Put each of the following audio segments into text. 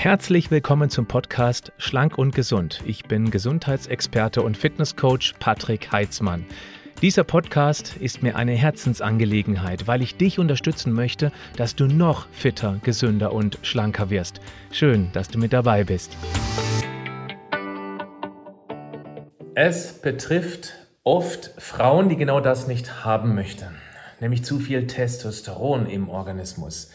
Herzlich willkommen zum Podcast Schlank und Gesund. Ich bin Gesundheitsexperte und Fitnesscoach Patrick Heitzmann. Dieser Podcast ist mir eine Herzensangelegenheit, weil ich dich unterstützen möchte, dass du noch fitter, gesünder und schlanker wirst. Schön, dass du mit dabei bist. Es betrifft oft Frauen, die genau das nicht haben möchten, nämlich zu viel Testosteron im Organismus.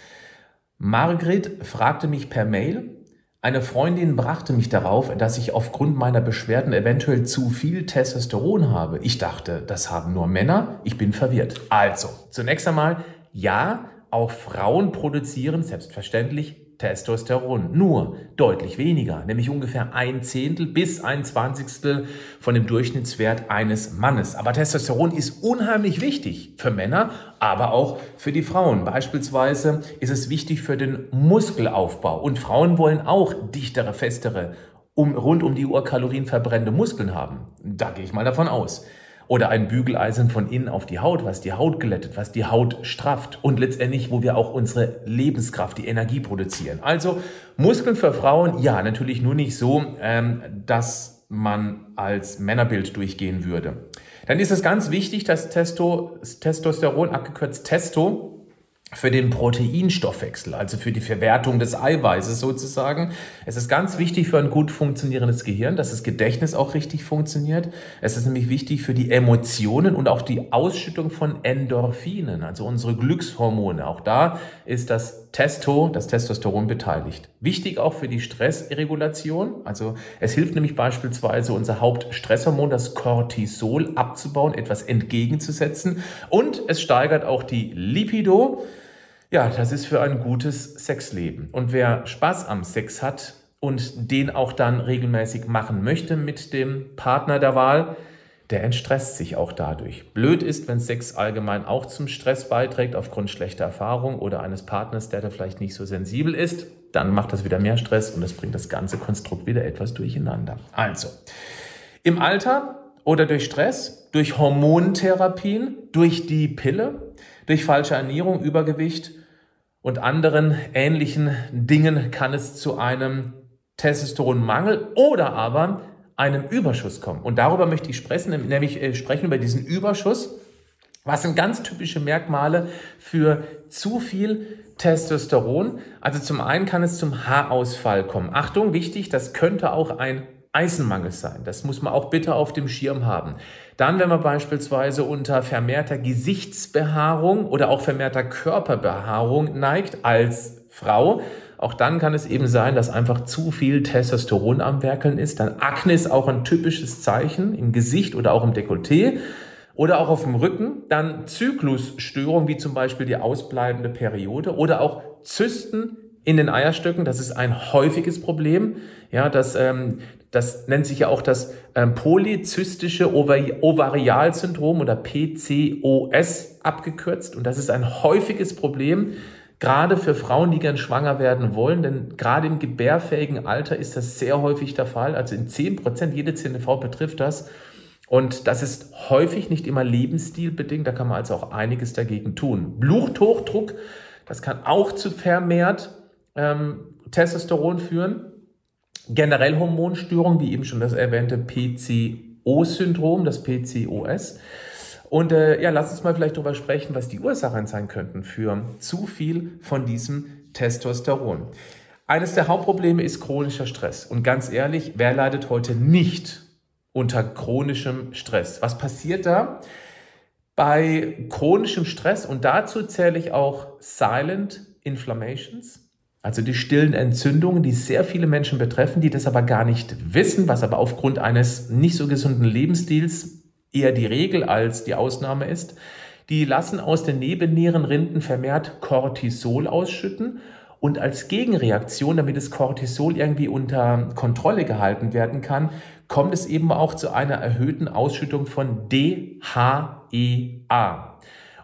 Margret fragte mich per Mail, eine Freundin brachte mich darauf, dass ich aufgrund meiner Beschwerden eventuell zu viel Testosteron habe. Ich dachte, das haben nur Männer. Ich bin verwirrt. Also, zunächst einmal, ja, auch Frauen produzieren selbstverständlich Testosteron. Nur deutlich weniger, nämlich ungefähr ein Zehntel bis ein Zwanzigstel von dem Durchschnittswert eines Mannes. Aber Testosteron ist unheimlich wichtig für Männer, aber auch für die Frauen. Beispielsweise ist es wichtig für den Muskelaufbau. Und Frauen wollen auch dichtere, festere, um, rund um die Uhr Kalorien verbrennende Muskeln haben. Da gehe ich mal davon aus. Oder ein Bügeleisen von innen auf die Haut, was die Haut glättet, was die Haut strafft und letztendlich, wo wir auch unsere Lebenskraft, die Energie produzieren. Also Muskeln für Frauen, ja, natürlich nur nicht so, ähm, dass man als Männerbild durchgehen würde. Dann ist es ganz wichtig, dass Testo, Testosteron, abgekürzt Testo, für den Proteinstoffwechsel, also für die Verwertung des Eiweißes sozusagen. Es ist ganz wichtig für ein gut funktionierendes Gehirn, dass das Gedächtnis auch richtig funktioniert. Es ist nämlich wichtig für die Emotionen und auch die Ausschüttung von Endorphinen, also unsere Glückshormone. Auch da ist das Testo, das Testosteron beteiligt. Wichtig auch für die Stressregulation. Also es hilft nämlich beispielsweise unser Hauptstresshormon, das Cortisol, abzubauen, etwas entgegenzusetzen. Und es steigert auch die Lipido. Ja, das ist für ein gutes Sexleben. Und wer Spaß am Sex hat und den auch dann regelmäßig machen möchte mit dem Partner der Wahl, der entstresst sich auch dadurch. Blöd ist, wenn Sex allgemein auch zum Stress beiträgt aufgrund schlechter Erfahrung oder eines Partners, der da vielleicht nicht so sensibel ist, dann macht das wieder mehr Stress und das bringt das ganze Konstrukt wieder etwas durcheinander. Also, im Alter oder durch Stress, durch Hormontherapien, durch die Pille, durch falsche Ernährung, Übergewicht und anderen ähnlichen Dingen kann es zu einem Testosteronmangel oder aber einem Überschuss kommen. Und darüber möchte ich sprechen, nämlich äh, sprechen über diesen Überschuss. Was sind ganz typische Merkmale für zu viel Testosteron? Also zum einen kann es zum Haarausfall kommen. Achtung, wichtig, das könnte auch ein Eisenmangel sein. Das muss man auch bitte auf dem Schirm haben. Dann, wenn man beispielsweise unter vermehrter Gesichtsbehaarung oder auch vermehrter Körperbehaarung neigt als Frau, auch dann kann es eben sein, dass einfach zu viel Testosteron am Werkeln ist. Dann Akne ist auch ein typisches Zeichen im Gesicht oder auch im Dekolleté oder auch auf dem Rücken. Dann Zyklusstörungen wie zum Beispiel die ausbleibende Periode oder auch Zysten in den Eierstöcken. Das ist ein häufiges Problem. Ja, das, ähm, das nennt sich ja auch das ähm, polyzystische Ovarialsyndrom oder PCOS abgekürzt. Und das ist ein häufiges Problem, gerade für Frauen, die gern schwanger werden wollen. Denn gerade im gebärfähigen Alter ist das sehr häufig der Fall. Also in 10 Prozent, jede Frau betrifft das. Und das ist häufig nicht immer lebensstilbedingt. Da kann man also auch einiges dagegen tun. Bluthochdruck, das kann auch zu vermehrt ähm, Testosteron führen generell Hormonstörungen, wie eben schon das erwähnte PCO-Syndrom, das PCOS. Und äh, ja, lass uns mal vielleicht darüber sprechen, was die Ursachen sein könnten für zu viel von diesem Testosteron. Eines der Hauptprobleme ist chronischer Stress. Und ganz ehrlich, wer leidet heute nicht unter chronischem Stress? Was passiert da? Bei chronischem Stress, und dazu zähle ich auch Silent Inflammations, also die stillen Entzündungen, die sehr viele Menschen betreffen, die das aber gar nicht wissen, was aber aufgrund eines nicht so gesunden Lebensstils eher die Regel als die Ausnahme ist. Die lassen aus den Nebennierenrinden vermehrt Cortisol ausschütten und als Gegenreaktion, damit das Cortisol irgendwie unter Kontrolle gehalten werden kann, kommt es eben auch zu einer erhöhten Ausschüttung von DHEA.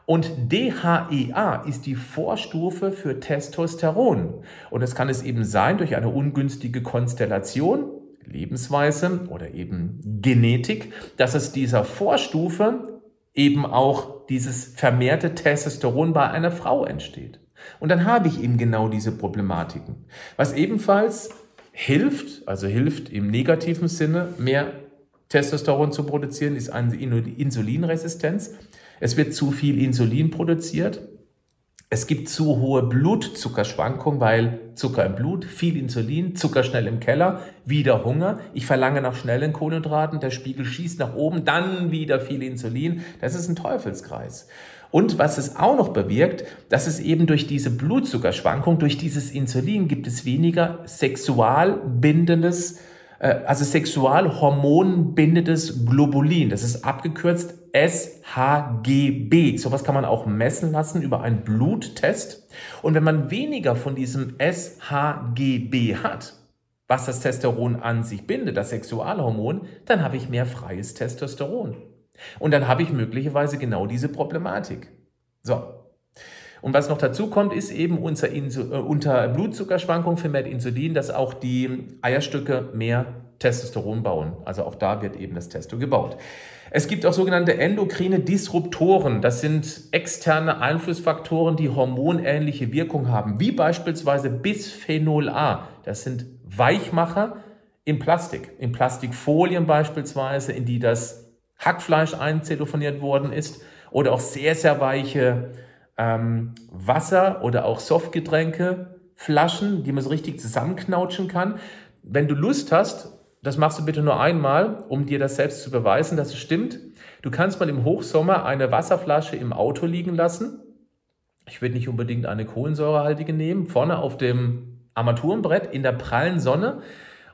Und DHEA ist die Vorstufe für Testosteron. Und es kann es eben sein durch eine ungünstige Konstellation, Lebensweise oder eben Genetik, dass es dieser Vorstufe eben auch dieses vermehrte Testosteron bei einer Frau entsteht. Und dann habe ich eben genau diese Problematiken. Was ebenfalls hilft, also hilft im negativen Sinne, mehr Testosteron zu produzieren, ist eine Insulinresistenz. Es wird zu viel Insulin produziert. Es gibt zu hohe Blutzuckerschwankungen, weil Zucker im Blut, viel Insulin, Zucker schnell im Keller, wieder Hunger. Ich verlange nach schnellen Kohlenhydraten, der Spiegel schießt nach oben, dann wieder viel Insulin. Das ist ein Teufelskreis. Und was es auch noch bewirkt, dass es eben durch diese Blutzuckerschwankung, durch dieses Insulin gibt es weniger sexualbindendes äh, also sexualhormonbindendes Globulin. Das ist abgekürzt SHGB. Sowas kann man auch messen lassen über einen Bluttest. Und wenn man weniger von diesem SHGB hat, was das Testosteron an sich bindet, das Sexualhormon, dann habe ich mehr freies Testosteron. Und dann habe ich möglicherweise genau diese Problematik. So, und was noch dazu kommt, ist eben unter, Insul äh, unter Blutzuckerschwankung vermehrt Insulin, dass auch die Eierstücke mehr Testosteron bauen. Also auch da wird eben das Testo gebaut. Es gibt auch sogenannte endokrine Disruptoren. Das sind externe Einflussfaktoren, die hormonähnliche Wirkung haben, wie beispielsweise Bisphenol A. Das sind Weichmacher im Plastik, in Plastikfolien beispielsweise, in die das Hackfleisch einzelofoniert worden ist, oder auch sehr, sehr weiche ähm, Wasser oder auch Softgetränke, Flaschen, die man so richtig zusammenknautschen kann. Wenn du Lust hast, das machst du bitte nur einmal, um dir das selbst zu beweisen, dass es stimmt. Du kannst mal im Hochsommer eine Wasserflasche im Auto liegen lassen. Ich würde nicht unbedingt eine kohlensäurehaltige nehmen, vorne auf dem Armaturenbrett in der prallen Sonne.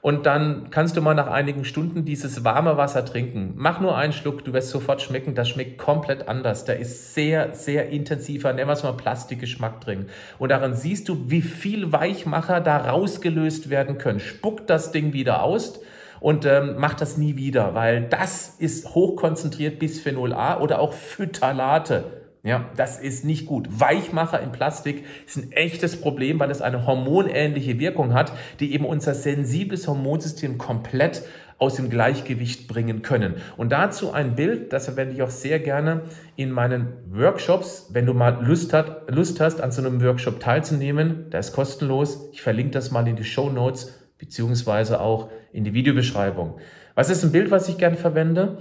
Und dann kannst du mal nach einigen Stunden dieses warme Wasser trinken. Mach nur einen Schluck, du wirst sofort schmecken. Das schmeckt komplett anders. Da ist sehr, sehr intensiver, nennen wir es mal Plastikgeschmack drin. Und daran siehst du, wie viel Weichmacher da rausgelöst werden können. Spuck das Ding wieder aus und ähm, mach das nie wieder, weil das ist hochkonzentriert Bisphenol A oder auch Phthalate. Ja, das ist nicht gut. Weichmacher in Plastik ist ein echtes Problem, weil es eine hormonähnliche Wirkung hat, die eben unser sensibles Hormonsystem komplett aus dem Gleichgewicht bringen können. Und dazu ein Bild, das verwende ich auch sehr gerne in meinen Workshops. Wenn du mal Lust, hat, Lust hast, an so einem Workshop teilzunehmen, der ist kostenlos. Ich verlinke das mal in die Show Notes beziehungsweise auch in die Videobeschreibung. Was ist ein Bild, was ich gerne verwende?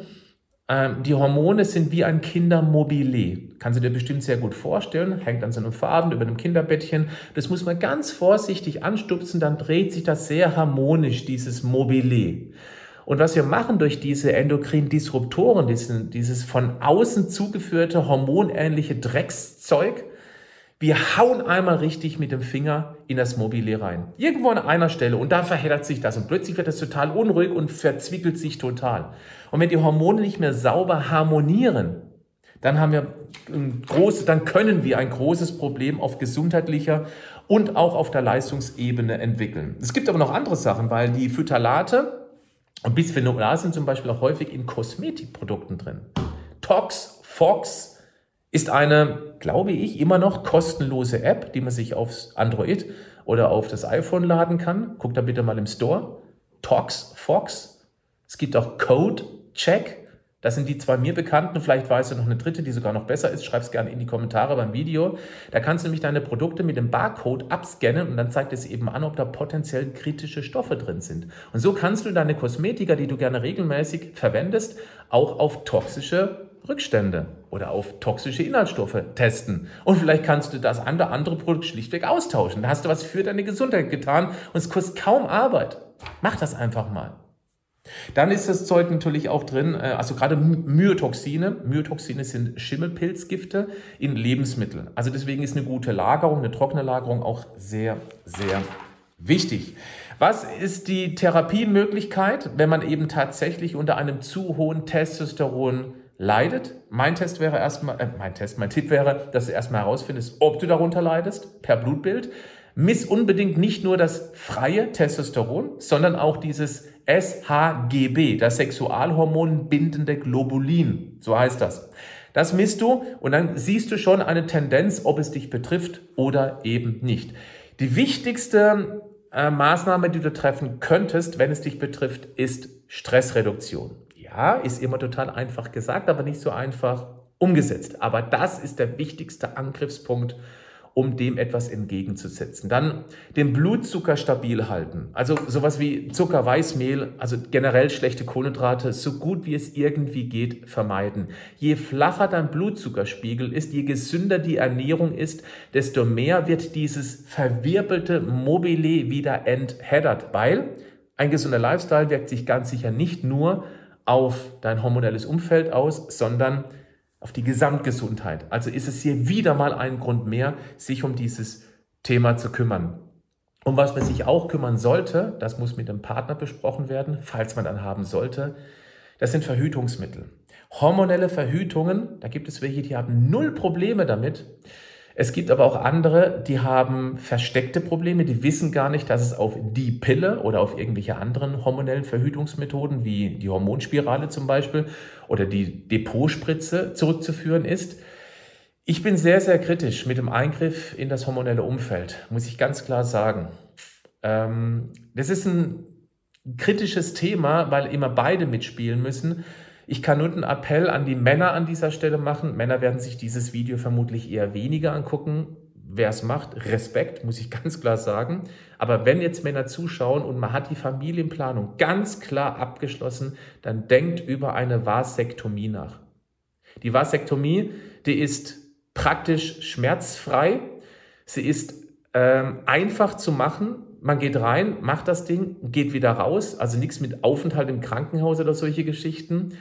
Ähm, die Hormone sind wie ein Kindermobile. Kannst du dir bestimmt sehr gut vorstellen. Hängt an so einem Faden über einem Kinderbettchen. Das muss man ganz vorsichtig anstupsen, dann dreht sich das sehr harmonisch, dieses Mobile. Und was wir machen durch diese endokrinen Disruptoren, diesen, dieses von außen zugeführte hormonähnliche Dreckszeug, wir hauen einmal richtig mit dem Finger in das Mobile rein. Irgendwo an einer Stelle und da verheddert sich das und plötzlich wird das total unruhig und verzwickelt sich total. Und wenn die Hormone nicht mehr sauber harmonieren, dann haben wir ein großes, dann können wir ein großes Problem auf gesundheitlicher und auch auf der Leistungsebene entwickeln. Es gibt aber noch andere Sachen, weil die Phthalate und Bisphenol A sind zum Beispiel auch häufig in Kosmetikprodukten drin. Tox, Fox, ist eine, glaube ich, immer noch kostenlose App, die man sich aufs Android oder auf das iPhone laden kann. Guck da bitte mal im Store. Tox Fox. Es gibt auch Code Check. Das sind die zwei mir bekannten. Vielleicht weißt du noch eine dritte, die sogar noch besser ist. Schreib es gerne in die Kommentare beim Video. Da kannst du nämlich deine Produkte mit dem Barcode abscannen und dann zeigt es eben an, ob da potenziell kritische Stoffe drin sind. Und so kannst du deine Kosmetika, die du gerne regelmäßig verwendest, auch auf toxische Rückstände oder auf toxische Inhaltsstoffe testen. Und vielleicht kannst du das andere, andere Produkt schlichtweg austauschen. Da hast du was für deine Gesundheit getan und es kostet kaum Arbeit. Mach das einfach mal. Dann ist das Zeug natürlich auch drin, äh, also gerade Myotoxine. Myotoxine sind Schimmelpilzgifte in Lebensmitteln. Also deswegen ist eine gute Lagerung, eine trockene Lagerung auch sehr, sehr wichtig. Was ist die Therapiemöglichkeit, wenn man eben tatsächlich unter einem zu hohen Testosteron leidet. Mein Test wäre erstmal, äh, mein Test, mein Tipp wäre, dass du erstmal herausfindest, ob du darunter leidest, per Blutbild. Miss unbedingt nicht nur das freie Testosteron, sondern auch dieses SHGB, das Sexualhormon bindende Globulin. So heißt das. Das misst du und dann siehst du schon eine Tendenz, ob es dich betrifft oder eben nicht. Die wichtigste äh, Maßnahme, die du treffen könntest, wenn es dich betrifft, ist Stressreduktion. Ja, ist immer total einfach gesagt, aber nicht so einfach umgesetzt. Aber das ist der wichtigste Angriffspunkt, um dem etwas entgegenzusetzen. Dann den Blutzucker stabil halten. Also sowas wie Zucker, Weißmehl, also generell schlechte Kohlenhydrate, so gut wie es irgendwie geht, vermeiden. Je flacher dein Blutzuckerspiegel ist, je gesünder die Ernährung ist, desto mehr wird dieses verwirbelte Mobile wieder entheddert, weil ein gesunder Lifestyle wirkt sich ganz sicher nicht nur auf dein hormonelles Umfeld aus, sondern auf die Gesamtgesundheit. Also ist es hier wieder mal ein Grund mehr, sich um dieses Thema zu kümmern. Um was man sich auch kümmern sollte, das muss mit dem Partner besprochen werden, falls man dann haben sollte, das sind Verhütungsmittel. Hormonelle Verhütungen, da gibt es welche, die haben null Probleme damit. Es gibt aber auch andere, die haben versteckte Probleme, die wissen gar nicht, dass es auf die Pille oder auf irgendwelche anderen hormonellen Verhütungsmethoden wie die Hormonspirale zum Beispiel oder die Depotspritze zurückzuführen ist. Ich bin sehr, sehr kritisch mit dem Eingriff in das hormonelle Umfeld, muss ich ganz klar sagen. Ähm, das ist ein kritisches Thema, weil immer beide mitspielen müssen. Ich kann nur einen Appell an die Männer an dieser Stelle machen. Männer werden sich dieses Video vermutlich eher weniger angucken. Wer es macht, Respekt, muss ich ganz klar sagen. Aber wenn jetzt Männer zuschauen und man hat die Familienplanung ganz klar abgeschlossen, dann denkt über eine Vasektomie nach. Die Vasektomie, die ist praktisch schmerzfrei. Sie ist ähm, einfach zu machen. Man geht rein, macht das Ding, geht wieder raus. Also nichts mit Aufenthalt im Krankenhaus oder solche Geschichten.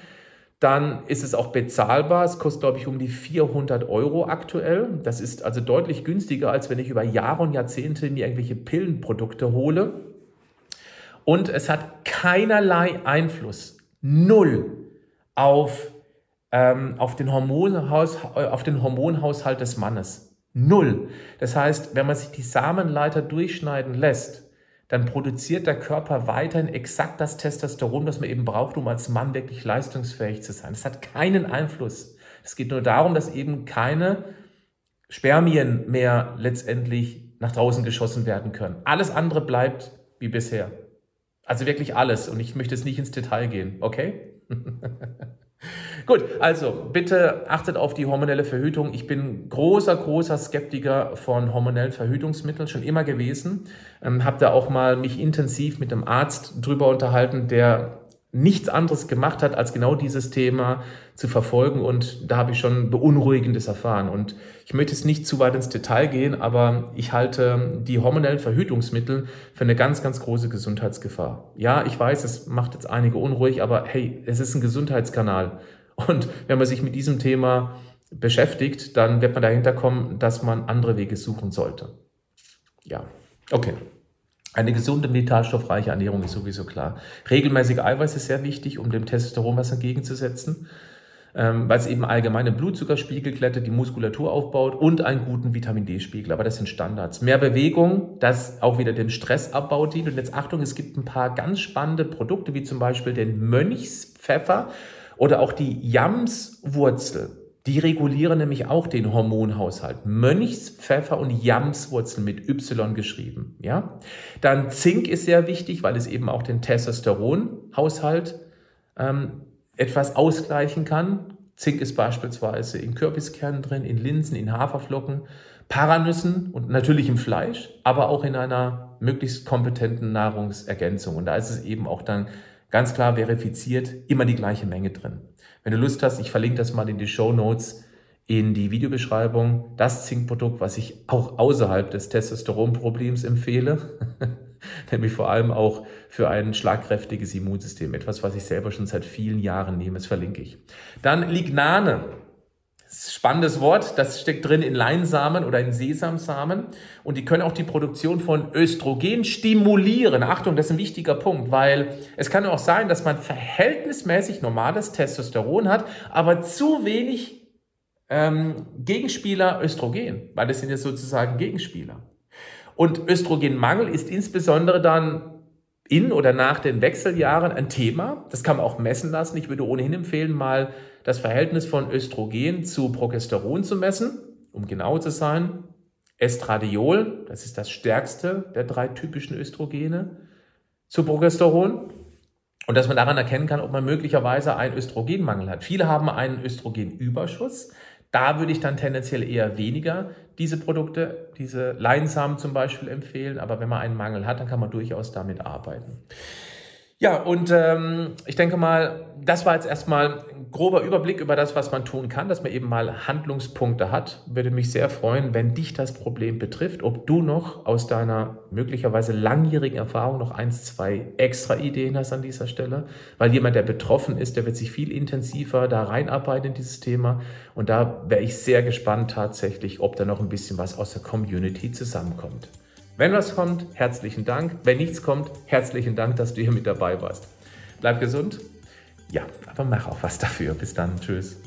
Dann ist es auch bezahlbar. Es kostet, glaube ich, um die 400 Euro aktuell. Das ist also deutlich günstiger, als wenn ich über Jahre und Jahrzehnte mir irgendwelche Pillenprodukte hole. Und es hat keinerlei Einfluss, null, auf, ähm, auf, den Hormonhaus, auf den Hormonhaushalt des Mannes. Null. Das heißt, wenn man sich die Samenleiter durchschneiden lässt, dann produziert der Körper weiterhin exakt das Testosteron, das man eben braucht, um als Mann wirklich leistungsfähig zu sein. Es hat keinen Einfluss. Es geht nur darum, dass eben keine Spermien mehr letztendlich nach draußen geschossen werden können. Alles andere bleibt wie bisher. Also wirklich alles. Und ich möchte jetzt nicht ins Detail gehen, okay? Gut, also bitte achtet auf die hormonelle Verhütung. Ich bin großer, großer Skeptiker von hormonellen Verhütungsmitteln, schon immer gewesen. Ähm, habe da auch mal mich intensiv mit einem Arzt drüber unterhalten, der nichts anderes gemacht hat, als genau dieses Thema zu verfolgen. Und da habe ich schon Beunruhigendes erfahren. Und ich möchte jetzt nicht zu weit ins Detail gehen, aber ich halte die hormonellen Verhütungsmittel für eine ganz, ganz große Gesundheitsgefahr. Ja, ich weiß, es macht jetzt einige unruhig, aber hey, es ist ein Gesundheitskanal. Und wenn man sich mit diesem Thema beschäftigt, dann wird man dahinter kommen, dass man andere Wege suchen sollte. Ja, okay. Eine gesunde, vitalstoffreiche Ernährung ist sowieso klar. Regelmäßig Eiweiß ist sehr wichtig, um dem Testosteron was entgegenzusetzen, ähm, weil es eben allgemeine Blutzuckerspiegel glättet, die Muskulatur aufbaut und einen guten Vitamin D-Spiegel. Aber das sind Standards. Mehr Bewegung, das auch wieder dem Stressabbau dient. Und jetzt Achtung, es gibt ein paar ganz spannende Produkte, wie zum Beispiel den Mönchspfeffer oder auch die Jamswurzel. Die regulieren nämlich auch den Hormonhaushalt. Mönchspfeffer und Jamswurzel mit Y geschrieben. Ja? Dann Zink ist sehr wichtig, weil es eben auch den Testosteronhaushalt ähm, etwas ausgleichen kann. Zink ist beispielsweise in Kürbiskernen drin, in Linsen, in Haferflocken, Paranüssen und natürlich im Fleisch, aber auch in einer möglichst kompetenten Nahrungsergänzung. Und da ist es eben auch dann ganz klar verifiziert, immer die gleiche Menge drin. Wenn du Lust hast, ich verlinke das mal in die Show Notes, in die Videobeschreibung, das Zinkprodukt, was ich auch außerhalb des Testosteronproblems empfehle, nämlich vor allem auch für ein schlagkräftiges Immunsystem, etwas, was ich selber schon seit vielen Jahren nehme, das verlinke ich. Dann Lignane. Spannendes Wort, das steckt drin in Leinsamen oder in Sesamsamen und die können auch die Produktion von Östrogen stimulieren. Achtung, das ist ein wichtiger Punkt, weil es kann auch sein, dass man verhältnismäßig normales Testosteron hat, aber zu wenig ähm, Gegenspieler Östrogen, weil das sind ja sozusagen Gegenspieler. Und Östrogenmangel ist insbesondere dann in oder nach den Wechseljahren ein Thema. Das kann man auch messen lassen. Ich würde ohnehin empfehlen, mal das Verhältnis von Östrogen zu Progesteron zu messen, um genau zu sein. Estradiol, das ist das stärkste der drei typischen Östrogene, zu Progesteron. Und dass man daran erkennen kann, ob man möglicherweise einen Östrogenmangel hat. Viele haben einen Östrogenüberschuss. Da würde ich dann tendenziell eher weniger diese Produkte, diese Leinsamen zum Beispiel empfehlen, aber wenn man einen Mangel hat, dann kann man durchaus damit arbeiten. Ja, und ähm, ich denke mal, das war jetzt erstmal ein grober Überblick über das, was man tun kann, dass man eben mal Handlungspunkte hat. Würde mich sehr freuen, wenn dich das Problem betrifft, ob du noch aus deiner möglicherweise langjährigen Erfahrung noch eins, zwei extra Ideen hast an dieser Stelle. Weil jemand, der betroffen ist, der wird sich viel intensiver da reinarbeiten in dieses Thema. Und da wäre ich sehr gespannt tatsächlich, ob da noch ein bisschen was aus der Community zusammenkommt. Wenn was kommt, herzlichen Dank. Wenn nichts kommt, herzlichen Dank, dass du hier mit dabei warst. Bleib gesund. Ja, aber mach auch was dafür. Bis dann. Tschüss.